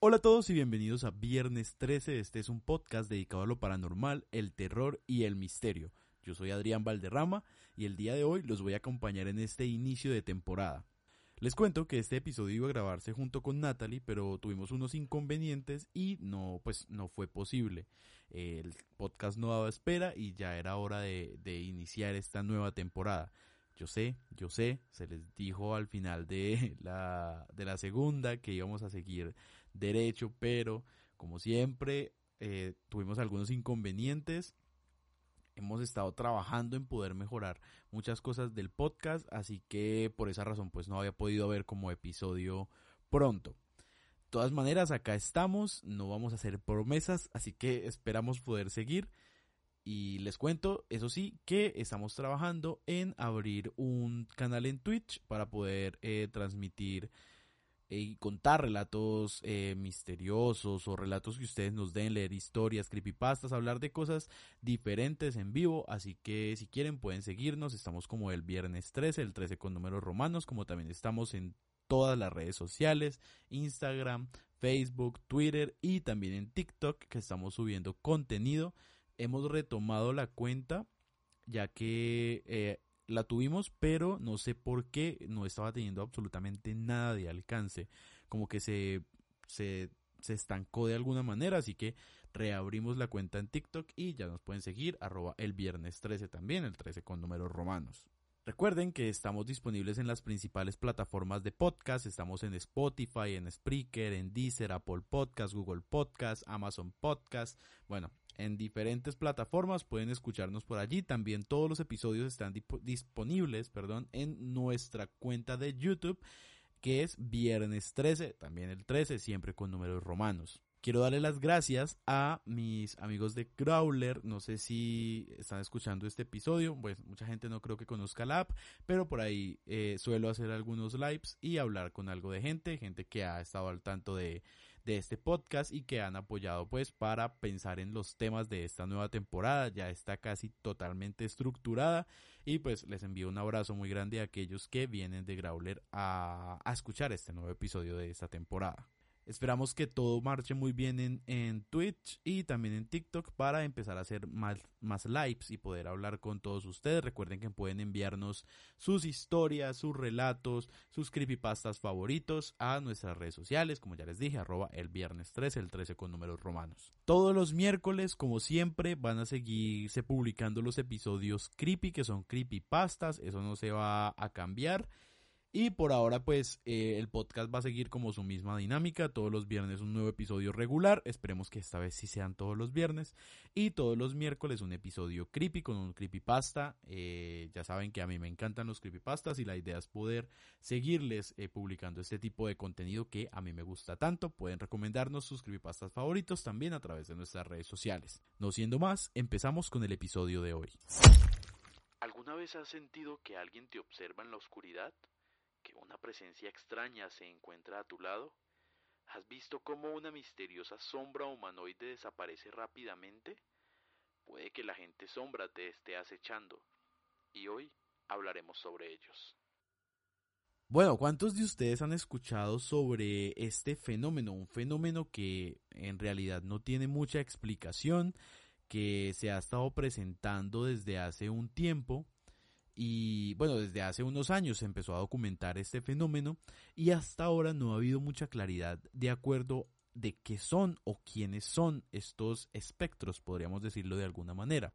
Hola a todos y bienvenidos a Viernes 13. Este es un podcast dedicado a lo paranormal, el terror y el misterio. Yo soy Adrián Valderrama y el día de hoy los voy a acompañar en este inicio de temporada. Les cuento que este episodio iba a grabarse junto con Natalie, pero tuvimos unos inconvenientes y no, pues no fue posible. El podcast no daba espera y ya era hora de, iniciar esta nueva temporada. Yo sé, yo sé, se les dijo al final de la, de la segunda que íbamos a seguir derecho, pero como siempre eh, tuvimos algunos inconvenientes. Hemos estado trabajando en poder mejorar muchas cosas del podcast, así que por esa razón pues no había podido ver como episodio pronto. De todas maneras, acá estamos, no vamos a hacer promesas, así que esperamos poder seguir. Y les cuento, eso sí, que estamos trabajando en abrir un canal en Twitch para poder eh, transmitir y contar relatos eh, misteriosos o relatos que ustedes nos den, leer historias, creepypastas, hablar de cosas diferentes en vivo. Así que si quieren pueden seguirnos. Estamos como el viernes 13, el 13 con números romanos, como también estamos en todas las redes sociales, Instagram, Facebook, Twitter y también en TikTok que estamos subiendo contenido. Hemos retomado la cuenta ya que eh, la tuvimos, pero no sé por qué no estaba teniendo absolutamente nada de alcance. Como que se, se, se estancó de alguna manera, así que reabrimos la cuenta en TikTok y ya nos pueden seguir, arroba el viernes 13 también, el 13 con números romanos. Recuerden que estamos disponibles en las principales plataformas de podcast, estamos en Spotify, en Spreaker, en Deezer, Apple Podcast, Google Podcast, Amazon Podcast, bueno, en diferentes plataformas, pueden escucharnos por allí. También todos los episodios están disponibles, perdón, en nuestra cuenta de YouTube, que es Viernes 13, también el 13, siempre con números romanos. Quiero darle las gracias a mis amigos de Crawler. No sé si están escuchando este episodio. Pues mucha gente no creo que conozca la app, pero por ahí eh, suelo hacer algunos lives y hablar con algo de gente, gente que ha estado al tanto de de este podcast y que han apoyado pues para pensar en los temas de esta nueva temporada. Ya está casi totalmente estructurada y pues les envío un abrazo muy grande a aquellos que vienen de Growler a, a escuchar este nuevo episodio de esta temporada. Esperamos que todo marche muy bien en, en, Twitch y también en TikTok para empezar a hacer más, más lives y poder hablar con todos ustedes. Recuerden que pueden enviarnos sus historias, sus relatos, sus creepypastas favoritos a nuestras redes sociales, como ya les dije, arroba el viernes 13, el 13 con números romanos. Todos los miércoles, como siempre, van a seguirse publicando los episodios creepy, que son creepypastas, eso no se va a cambiar. Y por ahora pues eh, el podcast va a seguir como su misma dinámica, todos los viernes un nuevo episodio regular, esperemos que esta vez sí sean todos los viernes y todos los miércoles un episodio creepy con un creepypasta, eh, ya saben que a mí me encantan los creepypastas y la idea es poder seguirles eh, publicando este tipo de contenido que a mí me gusta tanto, pueden recomendarnos sus creepypastas favoritos también a través de nuestras redes sociales. No siendo más, empezamos con el episodio de hoy. ¿Alguna vez has sentido que alguien te observa en la oscuridad? Que una presencia extraña se encuentra a tu lado? ¿Has visto cómo una misteriosa sombra humanoide desaparece rápidamente? Puede que la gente sombra te esté acechando, y hoy hablaremos sobre ellos. Bueno, ¿cuántos de ustedes han escuchado sobre este fenómeno? Un fenómeno que en realidad no tiene mucha explicación, que se ha estado presentando desde hace un tiempo y bueno, desde hace unos años se empezó a documentar este fenómeno y hasta ahora no ha habido mucha claridad de acuerdo de qué son o quiénes son estos espectros, podríamos decirlo de alguna manera.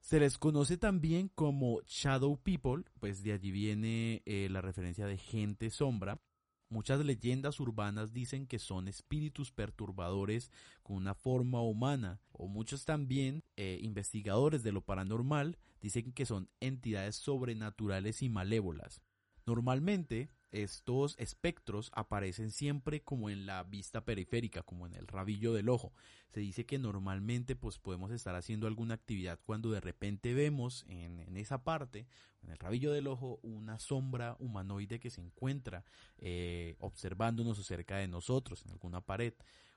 Se les conoce también como Shadow People, pues de allí viene eh, la referencia de gente sombra. Muchas leyendas urbanas dicen que son espíritus perturbadores con una forma humana, o muchos también eh, investigadores de lo paranormal dicen que son entidades sobrenaturales y malévolas. Normalmente, estos espectros aparecen siempre como en la vista periférica, como en el rabillo del ojo. Se dice que normalmente pues podemos estar haciendo alguna actividad cuando de repente vemos en, esa parte, en el rabillo del ojo, una sombra humanoide que se encuentra eh, observándonos cerca de nosotros, en alguna pared.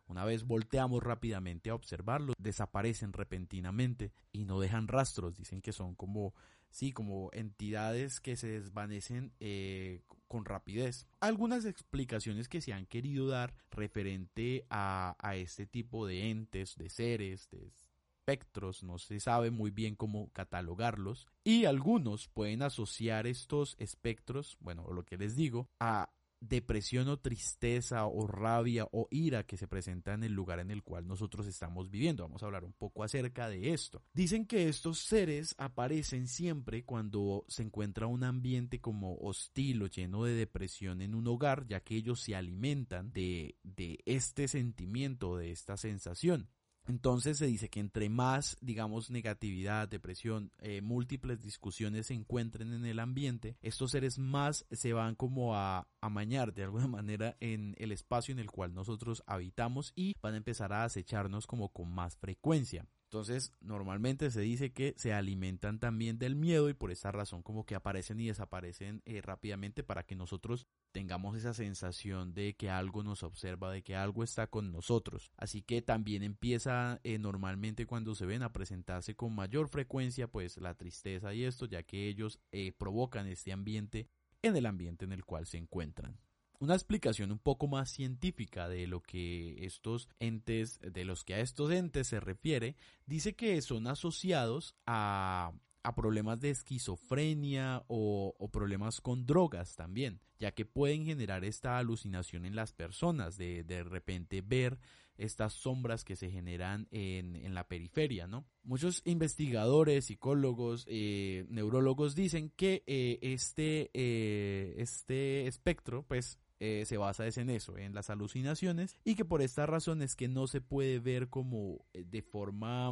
Una vez volteamos rápidamente a observarlos, desaparecen repentinamente y no dejan rastros. Dicen que son como sí, como entidades que se desvanecen eh, con rapidez. Algunas explicaciones que se han querido dar referente a, a este tipo de entes, de seres, de espectros, no se sabe muy bien cómo catalogarlos, y algunos pueden asociar estos espectros, bueno, lo que les digo, a depresión o tristeza o rabia o ira que se presenta en el lugar en el cual nosotros estamos viviendo. Vamos a hablar un poco acerca de esto. Dicen que estos seres aparecen siempre cuando se encuentra un ambiente como hostil o lleno de depresión en un hogar, ya que ellos se alimentan de, de este sentimiento, de esta sensación. Entonces se dice que entre más, digamos, negatividad, depresión, eh, múltiples discusiones se encuentren en el ambiente, estos seres más se van como a amañar de alguna manera en el espacio en el cual nosotros habitamos y van a empezar a acecharnos como con más frecuencia. Entonces, normalmente se dice que se alimentan también del miedo y por esa razón como que aparecen y desaparecen eh, rápidamente para que nosotros tengamos esa sensación de que algo nos observa, de que algo está con nosotros. Así que también empieza eh, normalmente cuando se ven a presentarse con mayor frecuencia pues la tristeza y esto, ya que ellos eh, provocan este ambiente en el ambiente en el cual se encuentran una explicación un poco más científica de lo que estos entes, de los que a estos entes se refiere, dice que son asociados a, problemas de esquizofrenia o, o, problemas con drogas también, ya que pueden generar esta alucinación en las personas de de repente ver estas sombras que se generan en, en la periferia, ¿no? Muchos investigadores, psicólogos, eh, neurólogos dicen que eh, este, eh, este espectro, pues eh, se basa en eso, en las alucinaciones, y que por esta razón es que no se puede ver como eh, de forma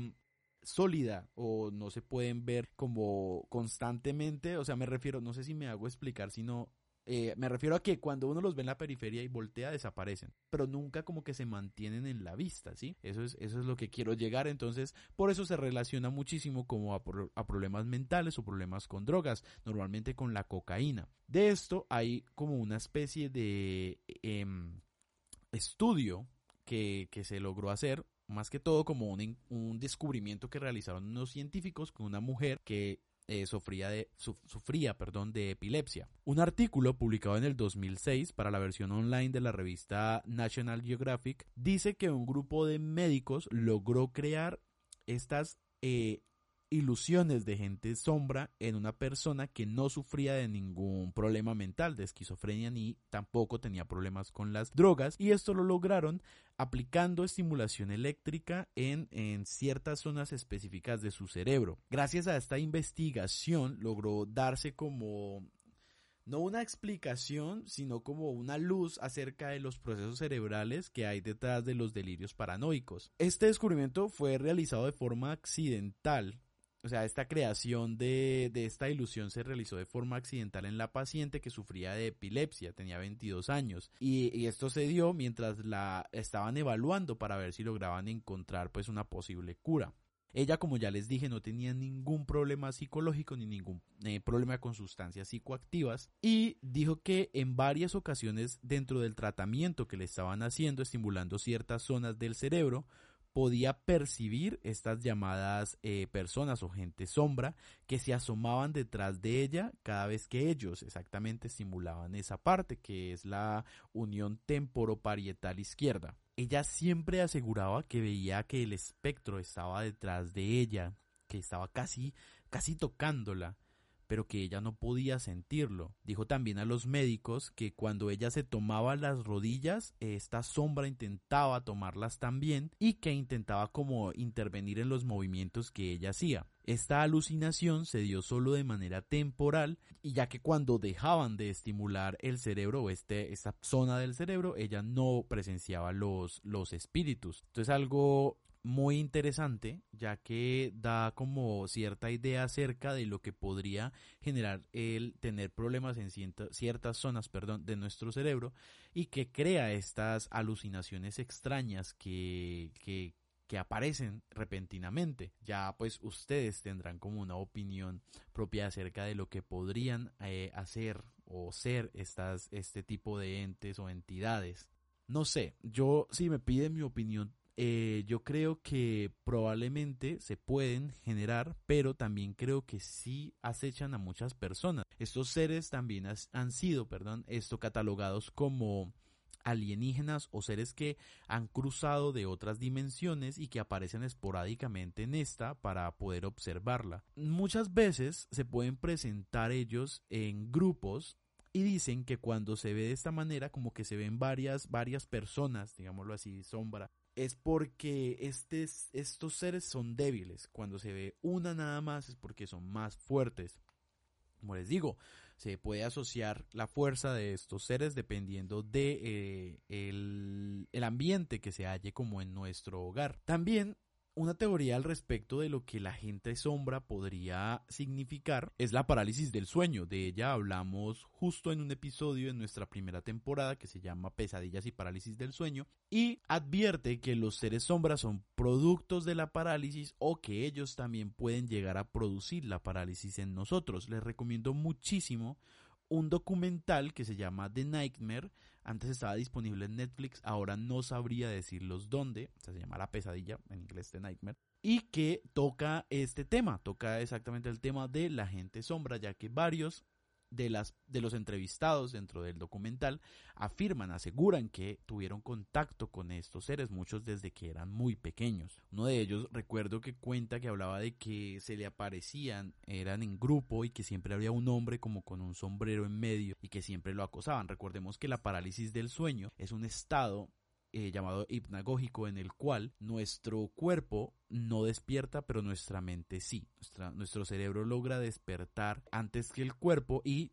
sólida o no se pueden ver como constantemente, o sea, me refiero, no sé si me hago explicar, sino eh, me refiero a que cuando uno los ve en la periferia y voltea desaparecen, pero nunca como que se mantienen en la vista, ¿sí? Eso es, eso es lo que quiero llegar, entonces por eso se relaciona muchísimo como a, problemas mentales o problemas con drogas, normalmente con la cocaína. De esto hay como una especie de em, estudio que, que se logró hacer más que todo como un, un, descubrimiento que realizaron unos científicos con una mujer que eh, sufría, de, sufría perdón, de epilepsia. Un artículo publicado en el 2006 para la versión online de la revista National Geographic dice que un grupo de médicos logró crear estas eh, ilusiones de gente sombra en una persona que no sufría de ningún problema mental, de esquizofrenia ni tampoco tenía problemas con las drogas y esto lo lograron aplicando estimulación eléctrica en, en ciertas zonas específicas de su cerebro. Gracias a esta investigación logró darse como no una explicación, sino como una luz acerca de los procesos cerebrales que hay detrás de los delirios paranoicos. Este descubrimiento fue realizado de forma accidental o sea, esta creación de, de, esta ilusión se realizó de forma accidental en la paciente que sufría de epilepsia, tenía 22 años, y, y, esto se dio mientras la estaban evaluando para ver si lograban encontrar pues una posible cura. Ella, como ya les dije, no tenía ningún problema psicológico ni ningún eh, problema con sustancias psicoactivas y dijo que en varias ocasiones dentro del tratamiento que le estaban haciendo, estimulando ciertas zonas del cerebro, podía percibir estas llamadas eh, personas o gente sombra que se asomaban detrás de ella cada vez que ellos exactamente estimulaban esa parte que es la unión temporoparietal izquierda. Ella siempre aseguraba que veía que el espectro estaba detrás de ella, que estaba casi, casi tocándola, pero que ella no podía sentirlo. Dijo también a los médicos que cuando ella se tomaba las rodillas, esta sombra intentaba tomarlas también y que intentaba como intervenir en los movimientos que ella hacía. Esta alucinación se dio solo de manera temporal y ya que cuando dejaban de estimular el cerebro o este, esta zona del cerebro, ella no presenciaba los, los espíritus. Esto es algo muy interesante ya que da como cierta idea acerca de lo que podría generar el tener problemas en ciertas zonas perdón, de nuestro cerebro y que crea estas alucinaciones extrañas que, que, que aparecen repentinamente. Ya pues ustedes tendrán como una opinión propia acerca de lo que podrían eh, hacer o ser estas, este tipo de entes o entidades. No sé, yo si me piden mi opinión, eh, yo creo que probablemente se pueden generar, pero también creo que sí acechan a muchas personas. Estos seres también han sido, perdón, esto catalogados como alienígenas o seres que han cruzado de otras dimensiones y que aparecen esporádicamente en esta para poder observarla. Muchas veces se pueden presentar ellos en grupos y dicen que cuando se ve de esta manera como que se ven varias varias personas, digámoslo así, sombra, es porque estos seres son débiles. Cuando se ve una nada más es porque son más fuertes. Como les digo, se puede asociar la fuerza de estos seres dependiendo de eh, el, el ambiente que se halle como en nuestro hogar. También una teoría al respecto de lo que la gente sombra podría significar es la parálisis del sueño. De ella hablamos justo en un episodio en nuestra primera temporada que se llama Pesadillas y parálisis del sueño y advierte que los seres sombras son productos de la parálisis o que ellos también pueden llegar a producir la parálisis en nosotros. Les recomiendo muchísimo un documental que se llama The Nightmare antes estaba disponible en Netflix, ahora no sabría decirlos dónde, se llama La Pesadilla, en inglés The Nightmare, y que toca este tema, toca exactamente el tema de la gente sombra, ya que varios de, las, de los entrevistados dentro del documental afirman, aseguran que tuvieron contacto con estos seres, muchos desde que eran muy pequeños. Uno de ellos recuerdo que cuenta que hablaba de que se le aparecían, eran en grupo y que siempre había un hombre como con un sombrero en medio y que siempre lo acosaban. Recordemos que la parálisis del sueño es un estado eh, llamado hipnagógico en el cual nuestro cuerpo no despierta, pero nuestra mente sí. nuestro cerebro logra despertar antes que el cuerpo y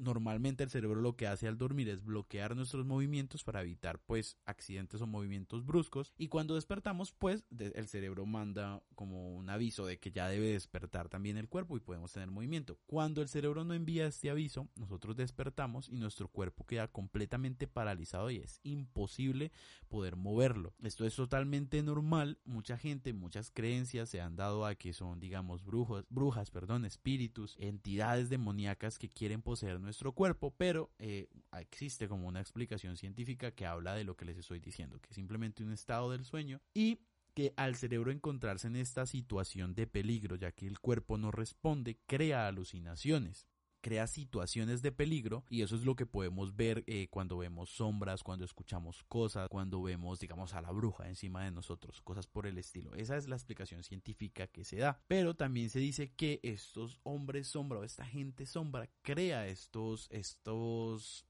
normalmente el cerebro lo que hace al dormir es bloquear nuestros movimientos para evitar pues accidentes o movimientos bruscos y cuando despertamos pues el cerebro manda como un aviso de que ya debe despertar también el cuerpo y podemos tener movimiento. Cuando el cerebro no envía este aviso, nosotros despertamos y nuestro cuerpo queda completamente paralizado y es imposible poder moverlo. Esto es totalmente normal, mucha gente, muchas creencias se han dado a que son digamos brujos, brujas, perdón, espíritus, entidades demoníacas que quieren poseer nuestro cuerpo, pero eh, existe como una explicación científica que habla de lo que les estoy diciendo, que es simplemente un estado del sueño y que al cerebro encontrarse en esta situación de peligro, ya que el cuerpo no responde, crea alucinaciones crea situaciones de peligro y eso es lo que podemos ver eh, cuando vemos sombras, cuando escuchamos cosas, cuando vemos, digamos, a la bruja encima de nosotros, cosas por el estilo. Esa es la explicación científica que se da. Pero también se dice que estos hombres sombra o esta gente sombra crea estos, estos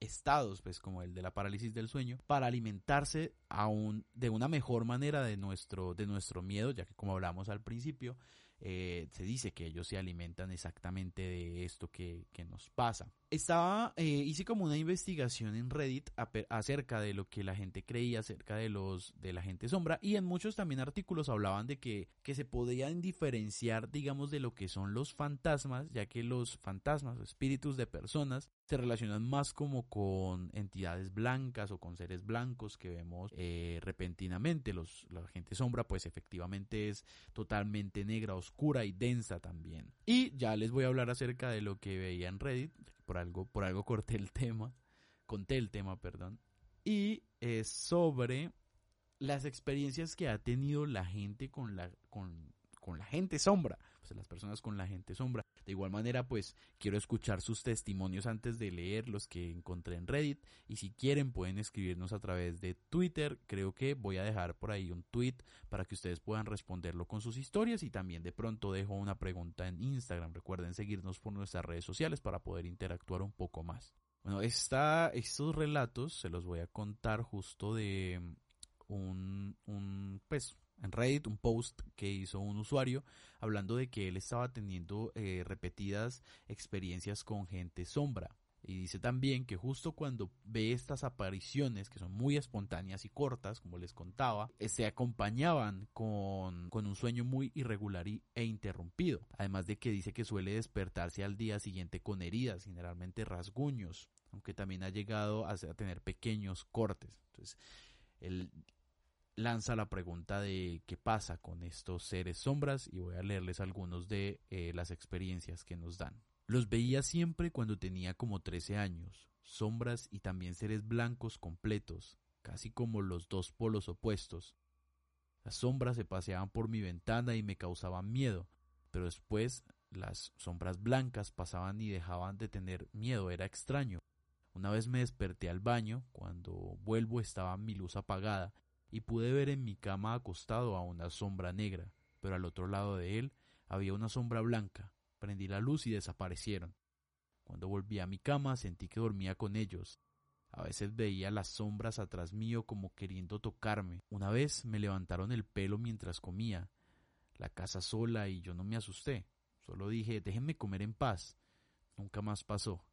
estados, pues como el de la parálisis del sueño, para alimentarse aún de una mejor manera de nuestro, de nuestro miedo, ya que como hablamos al principio, eh, se dice que ellos se alimentan exactamente de esto que, que nos pasa. Estaba, eh, hice como una investigación en Reddit acerca de lo que la gente creía acerca de los de la gente sombra y en muchos también artículos hablaban de que, que se podían diferenciar, digamos, de lo que son los fantasmas, ya que los fantasmas o espíritus de personas se relacionan más como con entidades blancas o con seres blancos que vemos eh, repentinamente. Los, la gente sombra, pues efectivamente es totalmente negra, oscura y densa también. Y ya les voy a hablar acerca de lo que veía en Reddit por algo, por algo corté el tema, conté el tema, perdón, y es sobre las experiencias que ha tenido la gente con la, con, con la gente sombra. Las personas con la gente sombra. De igual manera, pues quiero escuchar sus testimonios antes de leer los que encontré en Reddit. Y si quieren, pueden escribirnos a través de Twitter. Creo que voy a dejar por ahí un tweet para que ustedes puedan responderlo con sus historias. Y también de pronto dejo una pregunta en Instagram. Recuerden seguirnos por nuestras redes sociales para poder interactuar un poco más. Bueno, esta, estos relatos se los voy a contar justo de un, un pues, en Reddit un post que hizo un usuario hablando de que él estaba teniendo eh, repetidas experiencias con gente sombra. Y dice también que justo cuando ve estas apariciones, que son muy espontáneas y cortas, como les contaba, eh, se acompañaban con, con un sueño muy irregular e interrumpido. Además de que dice que suele despertarse al día siguiente con heridas, generalmente rasguños, aunque también ha llegado a, tener pequeños cortes. Entonces, lanza la pregunta de qué pasa con estos seres sombras y voy a leerles algunos de eh, las experiencias que nos dan. Los veía siempre cuando tenía como 13 años, sombras y también seres blancos completos, casi como los dos polos opuestos. Las sombras se paseaban por mi ventana y me causaban miedo, pero después las sombras blancas pasaban y dejaban de tener miedo, era extraño. Una vez me desperté al baño, cuando vuelvo estaba mi luz apagada y pude ver en mi cama acostado a una sombra negra, pero al otro lado de él había una sombra blanca. Prendí la luz y desaparecieron. Cuando volví a mi cama sentí que dormía con ellos. A veces veía las sombras atrás mío como queriendo tocarme. Una vez me levantaron el pelo mientras comía. La casa sola y yo no me asusté. Solo dije, déjenme comer en paz. Nunca más pasó.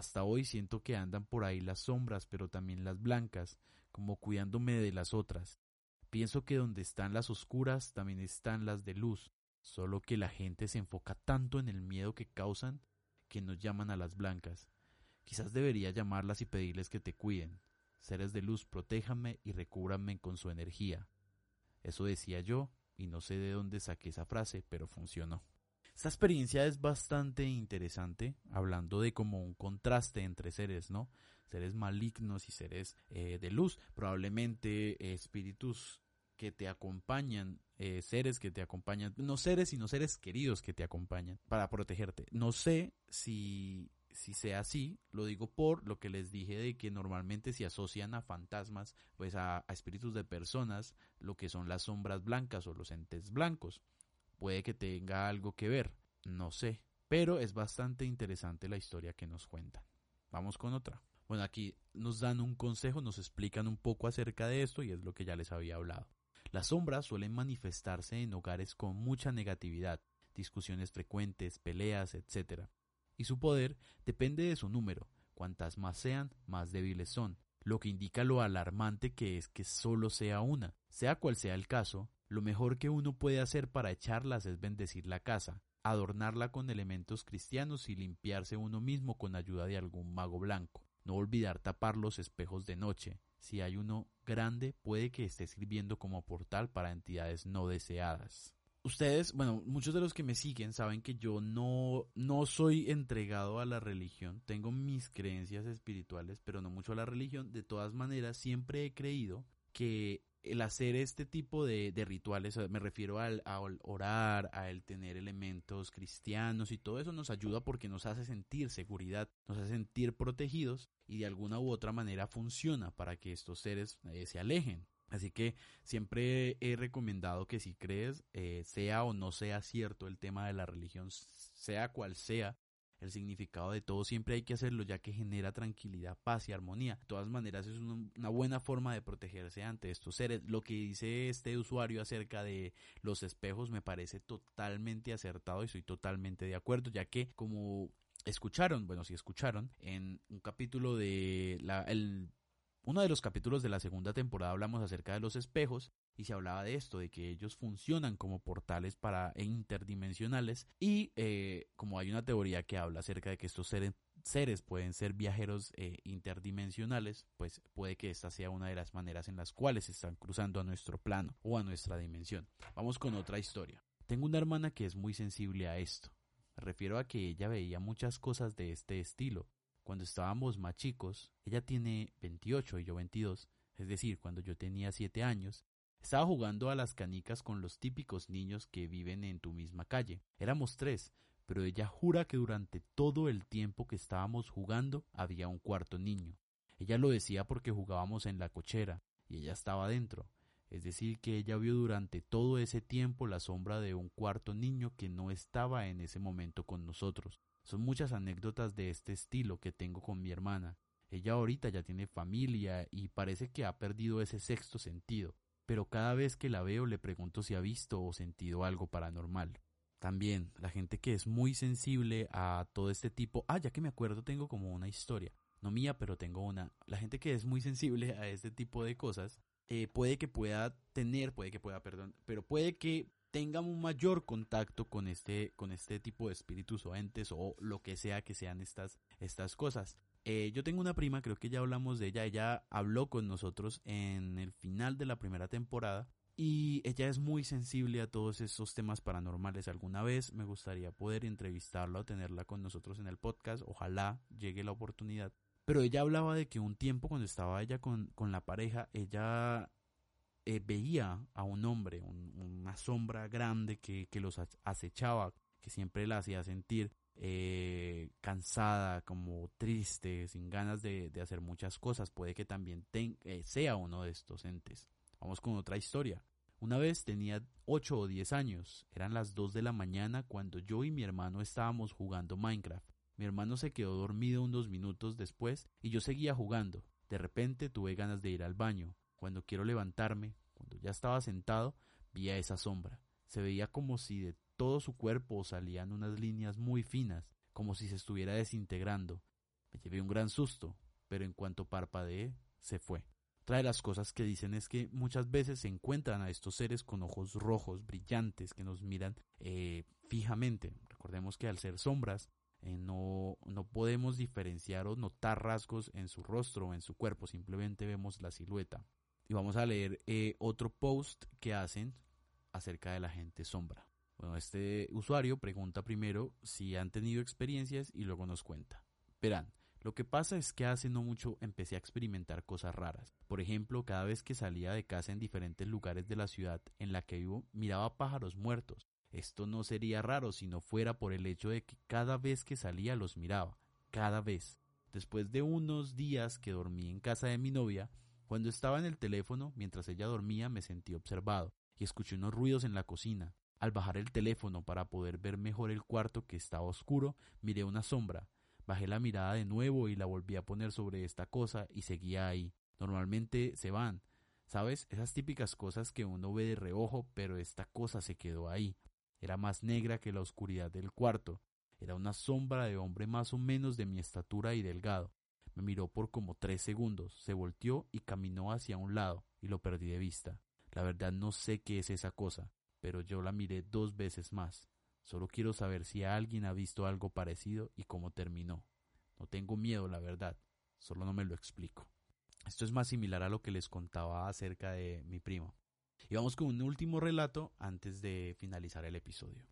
Hasta hoy siento que andan por ahí las sombras, pero también las blancas, como cuidándome de las otras. Pienso que donde están las oscuras también están las de luz, solo que la gente se enfoca tanto en el miedo que causan que no llaman a las blancas. Quizás debería llamarlas y pedirles que te cuiden. Seres de luz, protéjanme y recúbranme con su energía. Eso decía yo, y no sé de dónde saqué esa frase, pero funcionó. Esta experiencia es bastante interesante, hablando de como un contraste entre seres, ¿no? Seres malignos y seres eh, de luz, probablemente eh, espíritus que te acompañan, eh, seres que te acompañan, no seres, sino seres queridos que te acompañan para protegerte. No sé si, si sea así, lo digo por lo que les dije de que normalmente se asocian a fantasmas, pues a espíritus de personas, lo que son las sombras blancas o los entes blancos puede que tenga algo que ver, no sé, pero es bastante interesante la historia que nos cuentan. Vamos con otra. Bueno, aquí nos dan un consejo, nos explican un poco acerca de esto y es lo que ya les había hablado. Las sombras suelen manifestarse en hogares con mucha negatividad, discusiones frecuentes, peleas, etc. Y su poder depende de su número. Cuantas más sean, más débiles son, lo que indica lo alarmante que es que solo sea una. Sea cual sea el caso, lo mejor que uno puede hacer para echarlas es bendecir la casa, adornarla con elementos cristianos y limpiarse uno mismo con ayuda de algún mago blanco. No olvidar tapar los espejos de noche. Si hay uno grande, puede que esté sirviendo como portal para entidades no deseadas. Ustedes, bueno, muchos de los que me siguen saben que yo no, no soy entregado a la religión. Tengo mis creencias espirituales, pero no mucho a la religión. De todas maneras, siempre he creído que el hacer este tipo de, rituales, me refiero al, orar, a el tener elementos cristianos y todo eso nos ayuda porque nos hace sentir seguridad, nos hace sentir protegidos y de alguna u otra manera funciona para que estos seres eh, se alejen. Así que siempre he recomendado que si crees, eh, sea o no sea cierto el tema de la religión, sea cual sea, el significado de todo siempre hay que hacerlo ya que genera tranquilidad, paz y armonía. De todas maneras es una buena forma de protegerse ante estos seres. Lo que dice este usuario acerca de los espejos me parece totalmente acertado y estoy totalmente de acuerdo ya que como escucharon, bueno, si escucharon, en un capítulo de la, el uno de los capítulos de la segunda temporada hablamos acerca de los espejos y se hablaba de esto, de que ellos funcionan como portales para interdimensionales y eh, como hay una teoría que habla acerca de que estos seres, seres pueden ser viajeros eh, interdimensionales, pues puede que esta sea una de las maneras en las cuales están cruzando a nuestro plano o a nuestra dimensión. Vamos con otra historia. Tengo una hermana que es muy sensible a esto. Me refiero a que ella veía muchas cosas de este estilo cuando estábamos más chicos, ella tiene 28 y yo 22, es decir, cuando yo tenía 7 años, Estaba jugando a las canicas con los típicos niños que viven en tu misma calle. Éramos tres, pero ella jura que durante todo el tiempo que estábamos jugando había un cuarto niño. Ella lo decía porque jugábamos en la cochera y ella estaba dentro. Es decir, que ella vio durante todo ese tiempo la sombra de un cuarto niño que no estaba en ese momento con nosotros. Son muchas anécdotas de este estilo que tengo con mi hermana. Ella ahorita ya tiene familia y parece que ha perdido ese sexto sentido, pero cada vez que la veo le pregunto si ha visto o sentido algo paranormal. También la gente que es muy sensible a todo este tipo, ah, ya que me acuerdo tengo como una historia, no mía, pero tengo una, la gente que es muy sensible a este tipo de cosas, eh, puede que pueda tener, puede que pueda, perdón, pero puede que tenga un mayor contacto con este, con este tipo de espíritus o entes o lo que sea que sean estas, estas cosas. Eh, yo tengo una prima, creo que ya hablamos de ella, ella habló con nosotros en el final de la primera temporada y ella es muy sensible a todos esos temas paranormales. Alguna vez me gustaría poder entrevistarla o tenerla con nosotros en el podcast, ojalá llegue la oportunidad. Pero ella hablaba de que un tiempo cuando estaba ella con, con la pareja, ella eh, veía a un hombre, una sombra grande que, que los acechaba, que siempre la hacía sentir eh, cansada, como triste, sin ganas de, hacer muchas cosas. Puede que también eh, sea uno de estos entes. Vamos con otra historia. Una vez tenía 8 o 10 años, eran las 2 de la mañana cuando yo y mi hermano estábamos jugando Minecraft. Mi hermano se quedó dormido unos minutos después y yo seguía jugando. De repente tuve ganas de ir al baño. Cuando quiero levantarme, cuando ya estaba sentado, vi a esa sombra. Se veía como si de todo su cuerpo salían unas líneas muy finas, como si se estuviera desintegrando. Me llevé un gran susto, pero en cuanto parpadeé, se fue. Otra de las cosas que dicen es que muchas veces se encuentran a estos seres con ojos rojos, brillantes, que nos miran eh, fijamente. Recordemos que al ser sombras, eh, no, no podemos diferenciar o notar rasgos en su rostro o en su cuerpo, simplemente vemos la silueta. Y vamos a leer eh, otro post que hacen acerca de la gente sombra. Bueno, este usuario pregunta primero si han tenido experiencias y luego nos cuenta. Verán, lo que pasa es que hace no mucho empecé a experimentar cosas raras. Por ejemplo, cada vez que salía de casa en diferentes lugares de la ciudad en la que vivo, miraba pájaros muertos. Esto no sería raro si no fuera por el hecho de que cada vez que salía los miraba. Cada vez. Después de unos días que dormí en casa de mi novia, cuando estaba en el teléfono mientras ella dormía me sentí observado y escuché unos ruidos en la cocina. Al bajar el teléfono para poder ver mejor el cuarto que estaba oscuro, miré una sombra. Bajé la mirada de nuevo y la volví a poner sobre esta cosa y seguía ahí. Normalmente se van. ¿Sabes? Esas típicas cosas que uno ve de reojo, pero esta cosa se quedó ahí. Era más negra que la oscuridad del cuarto. Era una sombra de hombre más o menos de mi estatura y delgado. Me miró por como tres segundos, se volteó y caminó hacia un lado, y lo perdí de vista. La verdad no sé qué es esa cosa pero yo la miré dos veces más. Solo quiero saber si alguien ha visto algo parecido y cómo terminó. No tengo miedo, la verdad, solo no me lo explico. Esto es más similar a lo que les contaba acerca de mi primo. Y vamos con un último relato antes de finalizar el episodio.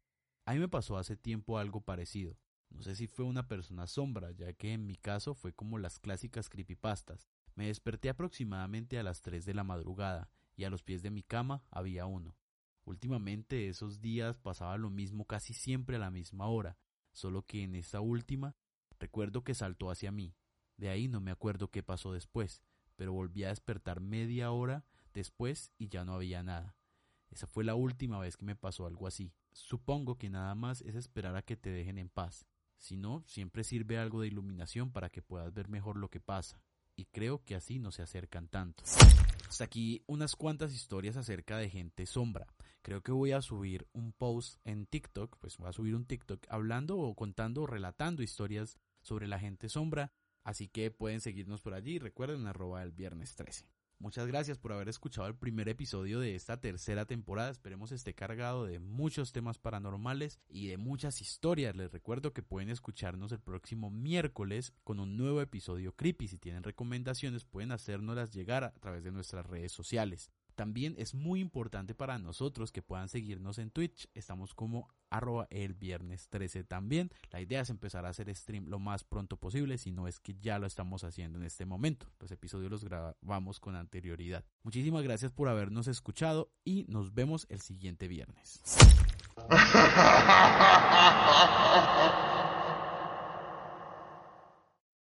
A mí me pasó hace tiempo algo parecido. No sé si fue una persona sombra, ya que en mi caso fue como las clásicas creepypastas. Me desperté aproximadamente a las 3 de la madrugada y a los pies de mi cama había uno. Últimamente esos días pasaba lo mismo casi siempre a la misma hora, solo que en esta última recuerdo que saltó hacia mí. De ahí no me acuerdo qué pasó después, pero volví a despertar media hora después y ya no había nada. Esa fue la última vez que me pasó algo así. Supongo que nada más es esperar a que te dejen en paz. Si no, siempre sirve algo de iluminación para que puedas ver mejor lo que pasa y creo que así no se acercan tanto. Hasta aquí unas cuantas historias acerca de gente sombra. Creo que voy a subir un post en TikTok, pues voy a subir un TikTok hablando o contando o relatando historias sobre la gente sombra. Así que pueden seguirnos por allí. Recuerden arroba el viernes 13. Muchas gracias por haber escuchado el primer episodio de esta tercera temporada. Esperemos esté cargado de muchos temas paranormales y de muchas historias. Les recuerdo que pueden escucharnos el próximo miércoles con un nuevo episodio creepy. Si tienen recomendaciones pueden hacérnoslas llegar a través de nuestras redes sociales. También es muy importante para nosotros que puedan seguirnos en Twitch. Estamos como arroba el viernes 13 también. La idea es empezar a hacer stream lo más pronto posible, si no es que ya lo estamos haciendo en este momento. Los episodios los grabamos con anterioridad. Muchísimas gracias por habernos escuchado y nos vemos el siguiente viernes.